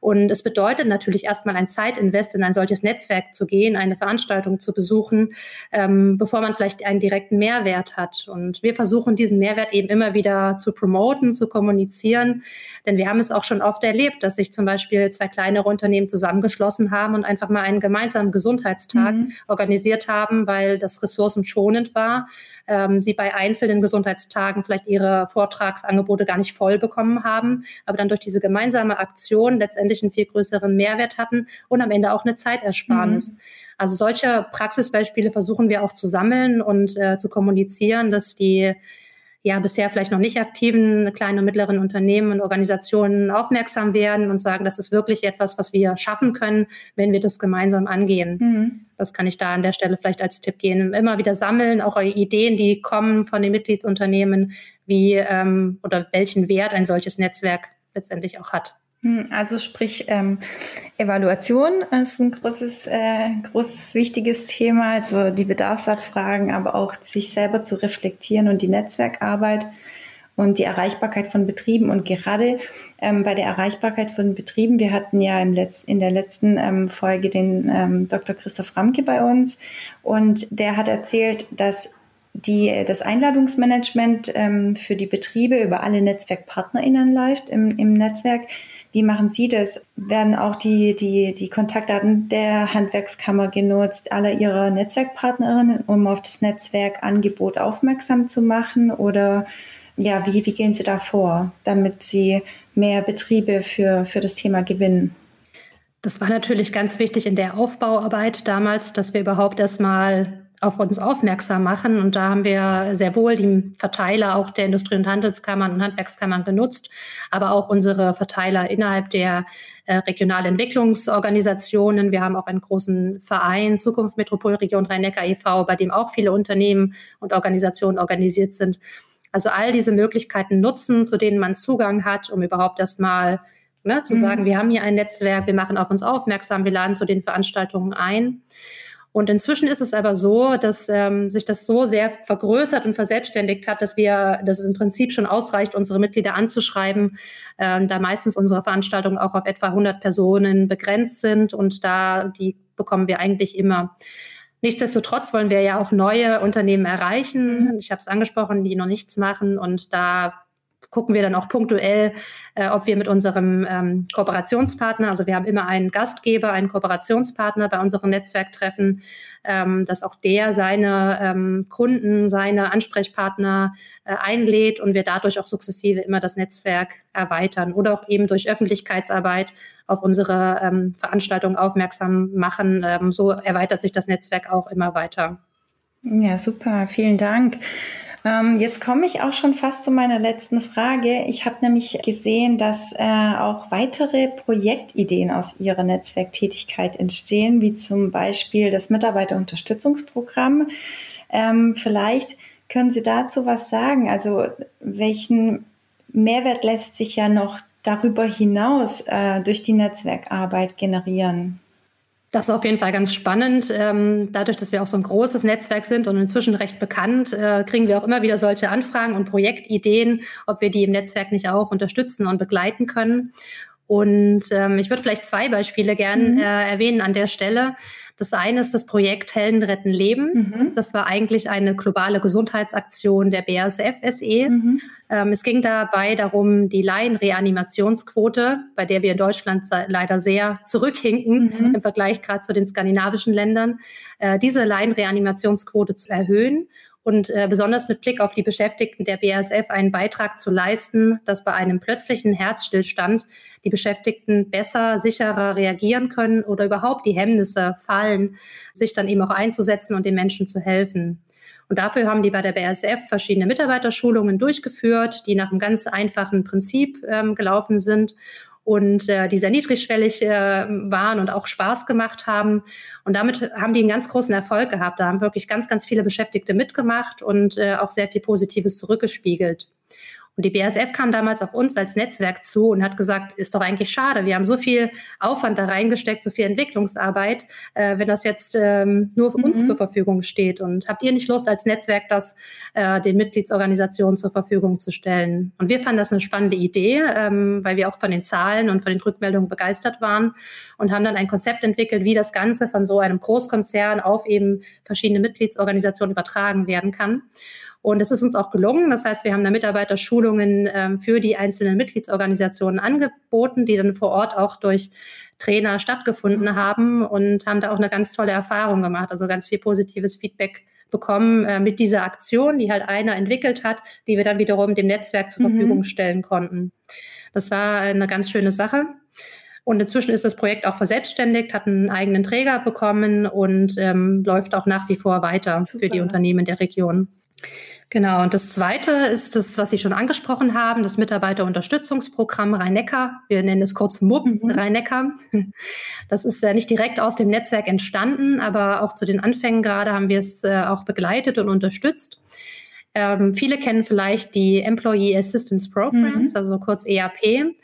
Und es bedeutet natürlich erstmal ein Zeitinvest in ein solches Netzwerk zu gehen, eine Veranstaltung zu besuchen, ähm, bevor man vielleicht einen direkten Mehrwert hat. Und wir versuchen diesen Mehrwert eben immer wieder zu promoten, zu kommunizieren. Denn wir haben es auch schon oft erlebt, dass sich zum Beispiel zwei kleinere Unternehmen zusammengeschlossen haben und einfach mal einen gemeinsamen Gesundheitstag mhm. organisiert haben, weil das ressourcenschonend war ähm, sie bei einzelnen Gesundheitstagen vielleicht ihre Vortragsangebote gar nicht voll bekommen haben, aber dann durch diese gemeinsame Aktion letztendlich einen viel größeren Mehrwert hatten und am Ende auch eine Zeitersparnis. Mhm. Also solche Praxisbeispiele versuchen wir auch zu sammeln und äh, zu kommunizieren, dass die ja bisher vielleicht noch nicht aktiven kleinen und mittleren Unternehmen und Organisationen aufmerksam werden und sagen, das ist wirklich etwas, was wir schaffen können, wenn wir das gemeinsam angehen. Mhm. Das kann ich da an der Stelle vielleicht als Tipp geben. Immer wieder sammeln, auch Ideen, die kommen von den Mitgliedsunternehmen, wie ähm, oder welchen Wert ein solches Netzwerk letztendlich auch hat. Hm, also sprich, ähm, Evaluation ist ein großes, äh, großes, wichtiges Thema, also die Bedarfsabfragen, aber auch sich selber zu reflektieren und die Netzwerkarbeit und die Erreichbarkeit von Betrieben. Und gerade ähm, bei der Erreichbarkeit von Betrieben, wir hatten ja im Letz-, in der letzten ähm, Folge den ähm, Dr. Christoph Ramke bei uns und der hat erzählt, dass die, das Einladungsmanagement ähm, für die Betriebe über alle NetzwerkpartnerInnen läuft im, im Netzwerk. Wie machen Sie das? Werden auch die, die, die Kontaktdaten der Handwerkskammer genutzt, aller Ihrer Netzwerkpartnerinnen, um auf das Netzwerkangebot aufmerksam zu machen? Oder ja, wie, wie gehen Sie da vor, damit Sie mehr Betriebe für, für das Thema gewinnen? Das war natürlich ganz wichtig in der Aufbauarbeit damals, dass wir überhaupt erstmal auf uns aufmerksam machen. Und da haben wir sehr wohl die Verteiler auch der Industrie- und Handelskammern und Handwerkskammern benutzt, aber auch unsere Verteiler innerhalb der äh, Regionalentwicklungsorganisationen. Wir haben auch einen großen Verein, Zukunft Metropolregion Rhein-Neckar e.V., bei dem auch viele Unternehmen und Organisationen organisiert sind. Also all diese Möglichkeiten nutzen, zu denen man Zugang hat, um überhaupt erstmal ne, zu mhm. sagen, wir haben hier ein Netzwerk, wir machen auf uns aufmerksam, wir laden zu den Veranstaltungen ein. Und inzwischen ist es aber so, dass ähm, sich das so sehr vergrößert und verselbstständigt hat, dass wir, dass es im Prinzip schon ausreicht, unsere Mitglieder anzuschreiben, ähm, da meistens unsere Veranstaltungen auch auf etwa 100 Personen begrenzt sind und da die bekommen wir eigentlich immer. Nichtsdestotrotz wollen wir ja auch neue Unternehmen erreichen. Mhm. Ich habe es angesprochen, die noch nichts machen und da gucken wir dann auch punktuell, äh, ob wir mit unserem ähm, Kooperationspartner, also wir haben immer einen Gastgeber, einen Kooperationspartner bei unseren Netzwerktreffen, ähm, dass auch der seine ähm, Kunden, seine Ansprechpartner äh, einlädt und wir dadurch auch sukzessive immer das Netzwerk erweitern oder auch eben durch Öffentlichkeitsarbeit auf unsere ähm, Veranstaltungen aufmerksam machen. Ähm, so erweitert sich das Netzwerk auch immer weiter. Ja, super. Vielen Dank. Ähm, jetzt komme ich auch schon fast zu meiner letzten Frage. Ich habe nämlich gesehen, dass äh, auch weitere Projektideen aus Ihrer Netzwerktätigkeit entstehen, wie zum Beispiel das Mitarbeiterunterstützungsprogramm. Ähm, vielleicht können Sie dazu was sagen? Also welchen Mehrwert lässt sich ja noch darüber hinaus äh, durch die Netzwerkarbeit generieren? Das ist auf jeden Fall ganz spannend. Ähm, dadurch, dass wir auch so ein großes Netzwerk sind und inzwischen recht bekannt, äh, kriegen wir auch immer wieder solche Anfragen und Projektideen, ob wir die im Netzwerk nicht auch unterstützen und begleiten können. Und ähm, ich würde vielleicht zwei Beispiele gern mhm. äh, erwähnen an der Stelle. Das eine ist das Projekt Helden retten Leben. Mhm. Das war eigentlich eine globale Gesundheitsaktion der BASF SE. Mhm. Ähm, es ging dabei darum, die Laienreanimationsquote, bei der wir in Deutschland leider sehr zurückhinken mhm. im Vergleich gerade zu den skandinavischen Ländern, äh, diese Laienreanimationsquote zu erhöhen und äh, besonders mit Blick auf die Beschäftigten der BASF einen Beitrag zu leisten, dass bei einem plötzlichen Herzstillstand die Beschäftigten besser, sicherer reagieren können oder überhaupt die Hemmnisse fallen, sich dann eben auch einzusetzen und den Menschen zu helfen. Und dafür haben die bei der BASF verschiedene Mitarbeiterschulungen durchgeführt, die nach einem ganz einfachen Prinzip ähm, gelaufen sind und äh, die sehr niedrigschwellig äh, waren und auch Spaß gemacht haben. Und damit haben die einen ganz großen Erfolg gehabt. Da haben wirklich ganz, ganz viele Beschäftigte mitgemacht und äh, auch sehr viel Positives zurückgespiegelt. Und die BASF kam damals auf uns als Netzwerk zu und hat gesagt, ist doch eigentlich schade, wir haben so viel Aufwand da reingesteckt, so viel Entwicklungsarbeit, äh, wenn das jetzt ähm, nur für mhm. uns zur Verfügung steht. Und habt ihr nicht Lust, als Netzwerk das äh, den Mitgliedsorganisationen zur Verfügung zu stellen? Und wir fanden das eine spannende Idee, ähm, weil wir auch von den Zahlen und von den Rückmeldungen begeistert waren und haben dann ein Konzept entwickelt, wie das Ganze von so einem Großkonzern auf eben verschiedene Mitgliedsorganisationen übertragen werden kann. Und es ist uns auch gelungen. Das heißt, wir haben da Mitarbeiterschulungen ähm, für die einzelnen Mitgliedsorganisationen angeboten, die dann vor Ort auch durch Trainer stattgefunden haben und haben da auch eine ganz tolle Erfahrung gemacht. Also ganz viel positives Feedback bekommen äh, mit dieser Aktion, die halt einer entwickelt hat, die wir dann wiederum dem Netzwerk zur mhm. Verfügung stellen konnten. Das war eine ganz schöne Sache. Und inzwischen ist das Projekt auch verselbstständigt, hat einen eigenen Träger bekommen und ähm, läuft auch nach wie vor weiter Super. für die Unternehmen der Region. Genau, und das Zweite ist das, was Sie schon angesprochen haben, das Mitarbeiterunterstützungsprogramm Rhein-Neckar. Wir nennen es kurz MUB mhm. Rhein-Neckar. Das ist ja nicht direkt aus dem Netzwerk entstanden, aber auch zu den Anfängen gerade haben wir es äh, auch begleitet und unterstützt. Ähm, viele kennen vielleicht die Employee Assistance Programs, mhm. also kurz EAP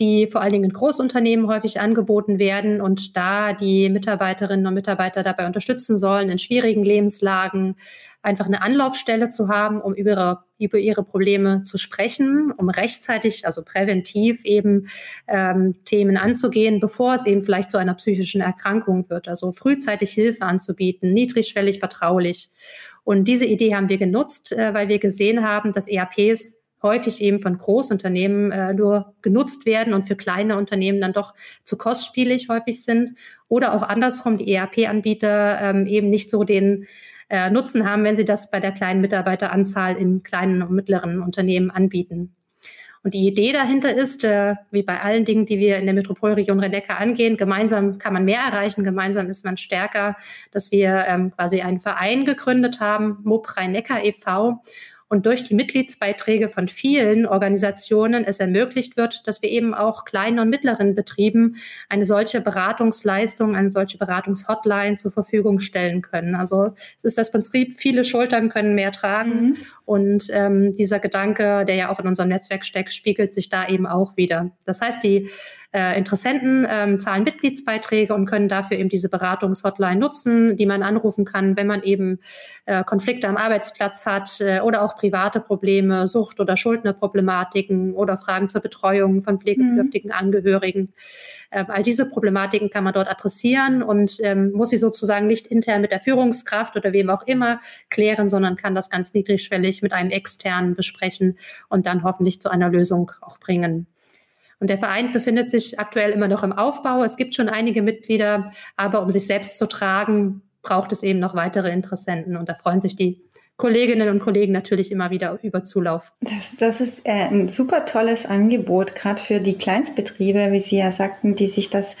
die vor allen Dingen in Großunternehmen häufig angeboten werden und da die Mitarbeiterinnen und Mitarbeiter dabei unterstützen sollen, in schwierigen Lebenslagen einfach eine Anlaufstelle zu haben, um über ihre, über ihre Probleme zu sprechen, um rechtzeitig, also präventiv eben ähm, Themen anzugehen, bevor es eben vielleicht zu einer psychischen Erkrankung wird. Also frühzeitig Hilfe anzubieten, niedrigschwellig, vertraulich. Und diese Idee haben wir genutzt, äh, weil wir gesehen haben, dass ERPs häufig eben von Großunternehmen äh, nur genutzt werden und für kleine Unternehmen dann doch zu kostspielig häufig sind. Oder auch andersrum, die ERP-Anbieter ähm, eben nicht so den äh, Nutzen haben, wenn sie das bei der kleinen Mitarbeiteranzahl in kleinen und mittleren Unternehmen anbieten. Und die Idee dahinter ist, äh, wie bei allen Dingen, die wir in der Metropolregion Rhein-Neckar angehen, gemeinsam kann man mehr erreichen, gemeinsam ist man stärker, dass wir ähm, quasi einen Verein gegründet haben, MOB Rhein-Neckar e.V und durch die Mitgliedsbeiträge von vielen Organisationen es ermöglicht wird, dass wir eben auch kleinen und mittleren Betrieben eine solche Beratungsleistung, eine solche Beratungshotline zur Verfügung stellen können. Also es ist das Prinzip, viele Schultern können mehr tragen mhm. und ähm, dieser Gedanke, der ja auch in unserem Netzwerk steckt, spiegelt sich da eben auch wieder. Das heißt, die äh, Interessenten ähm, zahlen Mitgliedsbeiträge und können dafür eben diese Beratungshotline nutzen, die man anrufen kann, wenn man eben äh, Konflikte am Arbeitsplatz hat äh, oder auch private Probleme, Sucht- oder Schuldnerproblematiken oder Fragen zur Betreuung von pflegebedürftigen mhm. Angehörigen. Ähm, all diese Problematiken kann man dort adressieren und ähm, muss sie sozusagen nicht intern mit der Führungskraft oder wem auch immer klären, sondern kann das ganz niedrigschwellig mit einem externen besprechen und dann hoffentlich zu einer Lösung auch bringen. Und der Verein befindet sich aktuell immer noch im Aufbau. Es gibt schon einige Mitglieder, aber um sich selbst zu tragen, braucht es eben noch weitere Interessenten. Und da freuen sich die Kolleginnen und Kollegen natürlich immer wieder über Zulauf. Das, das ist äh, ein super tolles Angebot, gerade für die Kleinstbetriebe, wie Sie ja sagten, die sich das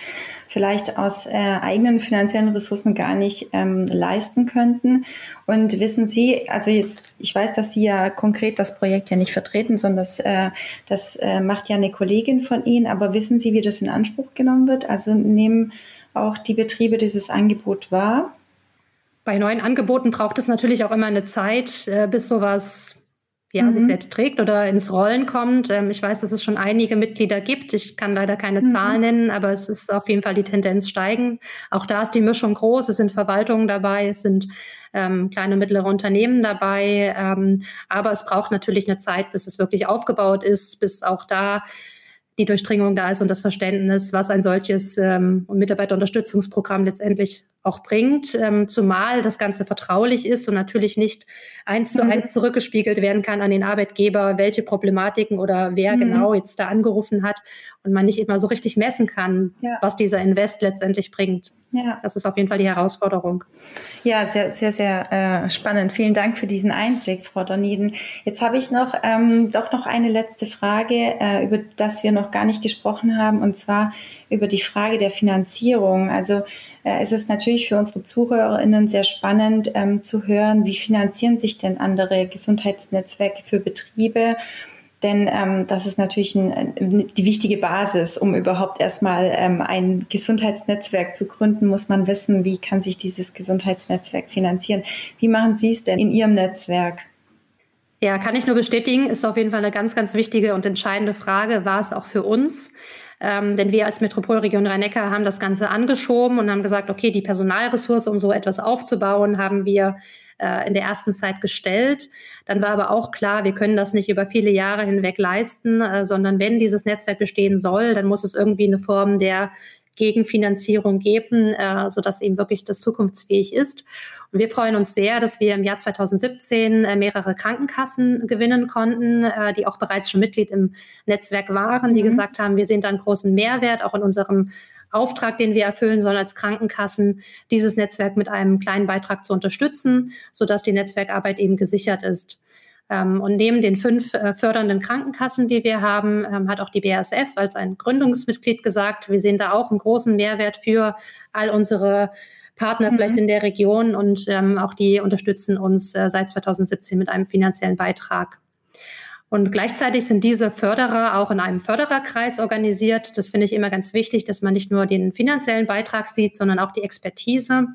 vielleicht aus äh, eigenen finanziellen Ressourcen gar nicht ähm, leisten könnten. Und wissen Sie, also jetzt, ich weiß, dass Sie ja konkret das Projekt ja nicht vertreten, sondern das, äh, das äh, macht ja eine Kollegin von Ihnen, aber wissen Sie, wie das in Anspruch genommen wird? Also nehmen auch die Betriebe dieses Angebot wahr? Bei neuen Angeboten braucht es natürlich auch immer eine Zeit, äh, bis sowas ja, mhm. sich selbst trägt oder ins Rollen kommt. Ähm, ich weiß, dass es schon einige Mitglieder gibt. Ich kann leider keine mhm. Zahlen nennen, aber es ist auf jeden Fall die Tendenz steigen. Auch da ist die Mischung groß. Es sind Verwaltungen dabei, es sind ähm, kleine, mittlere Unternehmen dabei. Ähm, aber es braucht natürlich eine Zeit, bis es wirklich aufgebaut ist, bis auch da die Durchdringung da ist und das Verständnis, was ein solches ähm, Mitarbeiterunterstützungsprogramm letztendlich auch bringt, ähm, zumal das Ganze vertraulich ist und natürlich nicht eins zu mhm. eins zurückgespiegelt werden kann an den Arbeitgeber, welche Problematiken oder wer mhm. genau jetzt da angerufen hat und man nicht immer so richtig messen kann, ja. was dieser Invest letztendlich bringt. Ja. Das ist auf jeden Fall die Herausforderung. Ja, sehr, sehr, sehr äh, spannend. Vielen Dank für diesen Einblick, Frau Doniden. Jetzt habe ich noch ähm, doch noch eine letzte Frage, äh, über das wir noch gar nicht gesprochen haben, und zwar über die Frage der Finanzierung. Also äh, es ist natürlich für unsere ZuhörerInnen sehr spannend ähm, zu hören, wie finanzieren sich denn andere Gesundheitsnetzwerke für Betriebe? Denn ähm, das ist natürlich ein, die wichtige Basis, um überhaupt erstmal ähm, ein Gesundheitsnetzwerk zu gründen, muss man wissen, wie kann sich dieses Gesundheitsnetzwerk finanzieren. Wie machen Sie es denn in Ihrem Netzwerk? Ja, kann ich nur bestätigen, ist auf jeden Fall eine ganz, ganz wichtige und entscheidende Frage, war es auch für uns. Ähm, denn wir als Metropolregion Rhein-Neckar haben das Ganze angeschoben und haben gesagt, okay, die Personalressource, um so etwas aufzubauen, haben wir äh, in der ersten Zeit gestellt. Dann war aber auch klar, wir können das nicht über viele Jahre hinweg leisten, äh, sondern wenn dieses Netzwerk bestehen soll, dann muss es irgendwie eine Form der Gegenfinanzierung geben, äh, sodass eben wirklich das zukunftsfähig ist. Und wir freuen uns sehr, dass wir im Jahr 2017 äh, mehrere Krankenkassen gewinnen konnten, äh, die auch bereits schon Mitglied im Netzwerk waren, die mhm. gesagt haben, wir sehen da einen großen Mehrwert auch in unserem Auftrag, den wir erfüllen sollen als Krankenkassen, dieses Netzwerk mit einem kleinen Beitrag zu unterstützen, sodass die Netzwerkarbeit eben gesichert ist. Ähm, und neben den fünf äh, fördernden Krankenkassen, die wir haben, ähm, hat auch die BASF als ein Gründungsmitglied gesagt, wir sehen da auch einen großen Mehrwert für all unsere Partner mhm. vielleicht in der Region und ähm, auch die unterstützen uns äh, seit 2017 mit einem finanziellen Beitrag. Und gleichzeitig sind diese Förderer auch in einem Fördererkreis organisiert. Das finde ich immer ganz wichtig, dass man nicht nur den finanziellen Beitrag sieht, sondern auch die Expertise.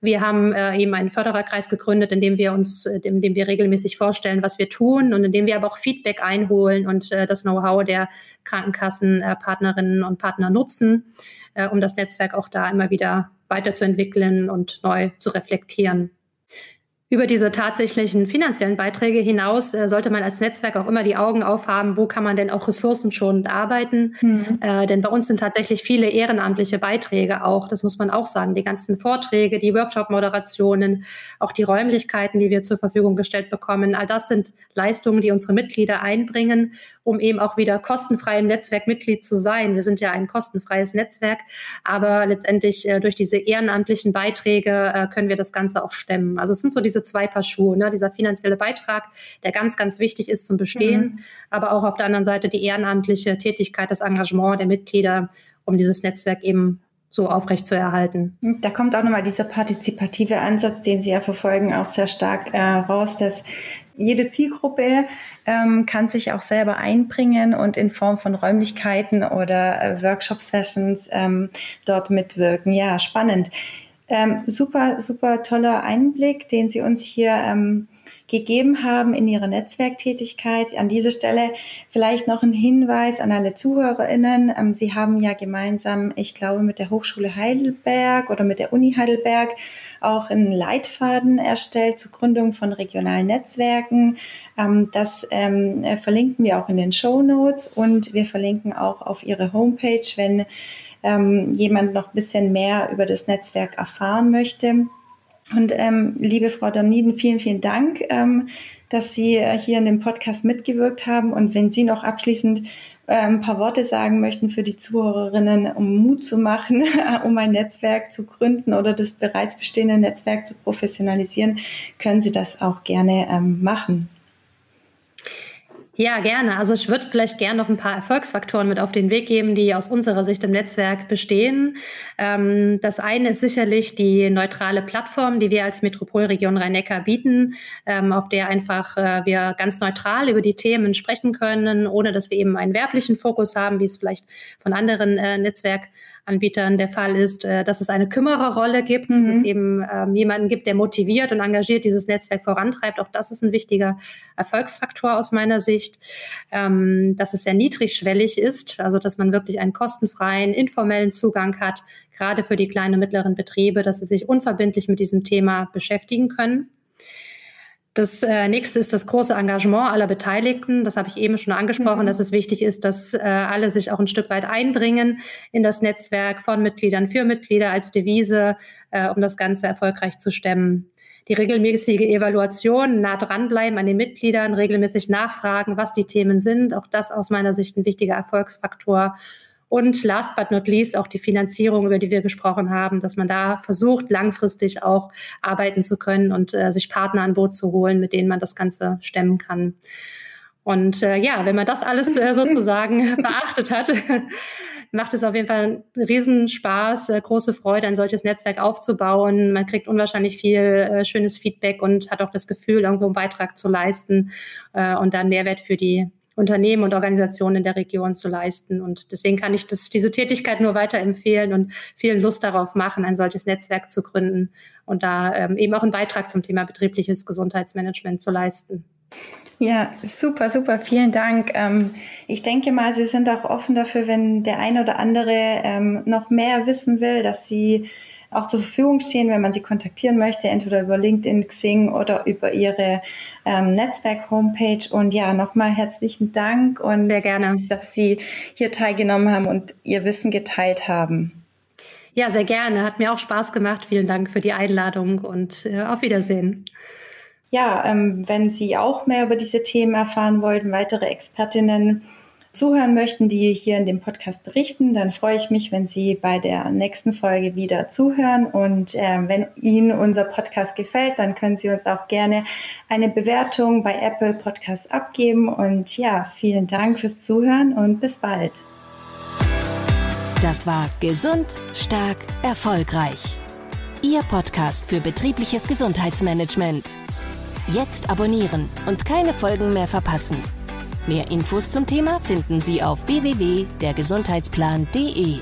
Wir haben äh, eben einen Fördererkreis gegründet, in dem wir uns, äh, in dem wir regelmäßig vorstellen, was wir tun und in dem wir aber auch Feedback einholen und äh, das Know-how der Krankenkassenpartnerinnen äh, und Partner nutzen, äh, um das Netzwerk auch da immer wieder weiterzuentwickeln und neu zu reflektieren. Über diese tatsächlichen finanziellen Beiträge hinaus äh, sollte man als Netzwerk auch immer die Augen aufhaben, wo kann man denn auch ressourcenschonend arbeiten. Mhm. Äh, denn bei uns sind tatsächlich viele ehrenamtliche Beiträge auch, das muss man auch sagen, die ganzen Vorträge, die Workshop-Moderationen, auch die Räumlichkeiten, die wir zur Verfügung gestellt bekommen. All das sind Leistungen, die unsere Mitglieder einbringen, um eben auch wieder kostenfrei im Netzwerk Mitglied zu sein. Wir sind ja ein kostenfreies Netzwerk, aber letztendlich äh, durch diese ehrenamtlichen Beiträge äh, können wir das Ganze auch stemmen. Also es sind so diese zwei Paar Schuhe, ne? dieser finanzielle Beitrag, der ganz, ganz wichtig ist zum Bestehen, mhm. aber auch auf der anderen Seite die ehrenamtliche Tätigkeit, das Engagement der Mitglieder, um dieses Netzwerk eben so aufrecht zu erhalten. Da kommt auch nochmal dieser partizipative Ansatz, den Sie ja verfolgen, auch sehr stark äh, raus, dass jede Zielgruppe ähm, kann sich auch selber einbringen und in Form von Räumlichkeiten oder äh, Workshop-Sessions ähm, dort mitwirken. Ja, spannend. Ähm, super, super toller Einblick, den Sie uns hier ähm, gegeben haben in ihrer Netzwerktätigkeit. An dieser Stelle vielleicht noch ein Hinweis an alle ZuhörerInnen. Ähm, Sie haben ja gemeinsam, ich glaube, mit der Hochschule Heidelberg oder mit der Uni Heidelberg auch einen Leitfaden erstellt zur Gründung von regionalen Netzwerken. Ähm, das ähm, verlinken wir auch in den Show Notes und wir verlinken auch auf Ihre Homepage, wenn jemand noch ein bisschen mehr über das Netzwerk erfahren möchte. Und ähm, liebe Frau Daniden, vielen, vielen Dank, ähm, dass Sie äh, hier in dem Podcast mitgewirkt haben. Und wenn Sie noch abschließend ein paar Worte sagen möchten für die Zuhörerinnen, um Mut zu machen, um ein Netzwerk zu gründen oder das bereits bestehende Netzwerk zu professionalisieren, können Sie das auch gerne ähm, machen. Ja, gerne. Also ich würde vielleicht gerne noch ein paar Erfolgsfaktoren mit auf den Weg geben, die aus unserer Sicht im Netzwerk bestehen. Ähm, das eine ist sicherlich die neutrale Plattform, die wir als Metropolregion Rhein-Neckar bieten, ähm, auf der einfach äh, wir ganz neutral über die Themen sprechen können, ohne dass wir eben einen werblichen Fokus haben, wie es vielleicht von anderen äh, Netzwerk Anbietern der Fall ist, äh, dass es eine Kümmererrolle gibt, mhm. dass es eben ähm, jemanden gibt, der motiviert und engagiert dieses Netzwerk vorantreibt. Auch das ist ein wichtiger Erfolgsfaktor aus meiner Sicht, ähm, dass es sehr niedrigschwellig ist, also dass man wirklich einen kostenfreien, informellen Zugang hat, gerade für die kleinen und mittleren Betriebe, dass sie sich unverbindlich mit diesem Thema beschäftigen können. Das äh, nächste ist das große Engagement aller Beteiligten. Das habe ich eben schon angesprochen, mhm. dass es wichtig ist, dass äh, alle sich auch ein Stück weit einbringen in das Netzwerk von Mitgliedern für Mitglieder als Devise, äh, um das Ganze erfolgreich zu stemmen. Die regelmäßige Evaluation, nah dranbleiben an den Mitgliedern, regelmäßig nachfragen, was die Themen sind. Auch das aus meiner Sicht ein wichtiger Erfolgsfaktor Und last but not least auch die Finanzierung, über die wir gesprochen haben, dass man da versucht, langfristig auch arbeiten zu können und äh, sich Partner an Boot zu holen, mit denen man das Ganze stemmen kann. Und äh, ja, wenn man das alles äh, sozusagen beachtet hat, macht es auf jeden Fall einen Riesenspaß, äh, große Freude, ein solches Netzwerk aufzubauen. Man kriegt unwahrscheinlich viel äh, schönes Feedback und hat auch das Gefühl, irgendwo einen Beitrag zu leisten äh, und dann Mehrwert für die Unternehmen und Organisationen in der Region zu leisten. Und deswegen kann ich das, diese Tätigkeit nur weiterempfehlen und viel Lust darauf machen, ein solches Netzwerk zu gründen und da ähm, eben auch einen Beitrag zum Thema betriebliches Gesundheitsmanagement zu leisten. Ja, super, super, vielen Dank. Ähm, ich denke mal, Sie sind auch offen dafür, wenn der eine oder andere ähm, noch mehr wissen will, dass Sie auch zur Verfügung stehen, wenn man sie kontaktieren möchte, entweder über LinkedIn, Xing oder über ihre ähm, Netzwerk-Homepage. Und ja, nochmal herzlichen Dank und sehr gerne, dass Sie hier teilgenommen haben und Ihr Wissen geteilt haben. Ja, sehr gerne. Hat mir auch Spaß gemacht. Vielen Dank für die Einladung und äh, auf Wiedersehen. Ja, ähm, wenn Sie auch mehr über diese Themen erfahren wollten, weitere Expertinnen zuhören möchten, die hier in dem Podcast berichten, dann freue ich mich, wenn Sie bei der nächsten Folge wieder zuhören. Und äh, wenn Ihnen unser Podcast gefällt, dann können Sie uns auch gerne eine Bewertung bei Apple Podcasts abgeben. Und ja, vielen Dank fürs Zuhören und bis bald. Das war Gesund, Stark, Erfolgreich. Ihr Podcast für betriebliches Gesundheitsmanagement. Jetzt abonnieren und keine Folgen mehr verpassen. Mehr Infos zum Thema finden Sie auf www.dergesundheitsplan.de.